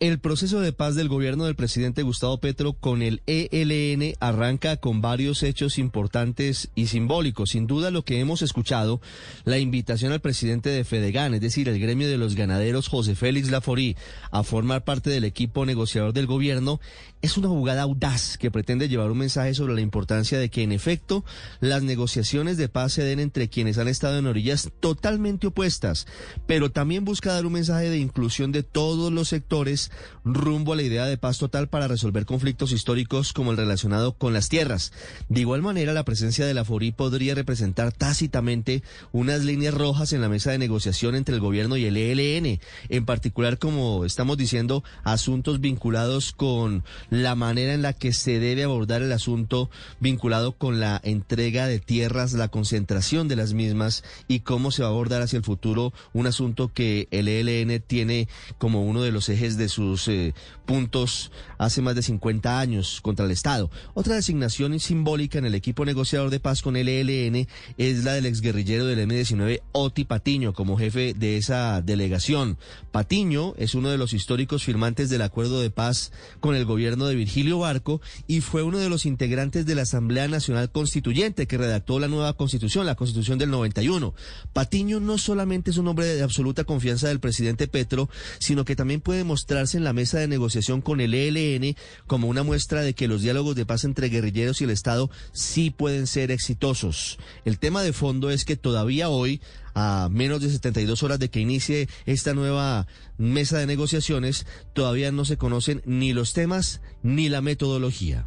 El proceso de paz del gobierno del presidente Gustavo Petro con el ELN arranca con varios hechos importantes y simbólicos. Sin duda lo que hemos escuchado, la invitación al presidente de Fedegan, es decir, el gremio de los ganaderos José Félix Laforí, a formar parte del equipo negociador del gobierno, es una jugada audaz que pretende llevar un mensaje sobre la importancia de que en efecto las negociaciones de paz se den entre quienes han estado en orillas totalmente opuestas, pero también busca dar un mensaje de inclusión de todos los sectores rumbo a la idea de paz total para resolver conflictos históricos como el relacionado con las tierras. De igual manera, la presencia de la FORI podría representar tácitamente unas líneas rojas en la mesa de negociación entre el gobierno y el ELN, en particular, como estamos diciendo, asuntos vinculados con la manera en la que se debe abordar el asunto vinculado con la entrega de tierras, la concentración de las mismas y cómo se va a abordar hacia el futuro un asunto que el ELN tiene como uno de los ejes de sus eh, puntos hace más de 50 años contra el Estado. Otra designación simbólica en el equipo negociador de paz con el ELN es la del exguerrillero del M-19, Oti Patiño, como jefe de esa delegación. Patiño es uno de los históricos firmantes del acuerdo de paz con el gobierno de Virgilio Barco y fue uno de los integrantes de la Asamblea Nacional Constituyente que redactó la nueva constitución, la constitución del 91. Patiño no solamente es un hombre de absoluta confianza del presidente Petro, sino que también puede mostrarse en la mesa de negociación con el ELN como una muestra de que los diálogos de paz entre guerrilleros y el Estado sí pueden ser exitosos. El tema de fondo es que todavía hoy a menos de 72 horas de que inicie esta nueva mesa de negociaciones, todavía no se conocen ni los temas ni la metodología.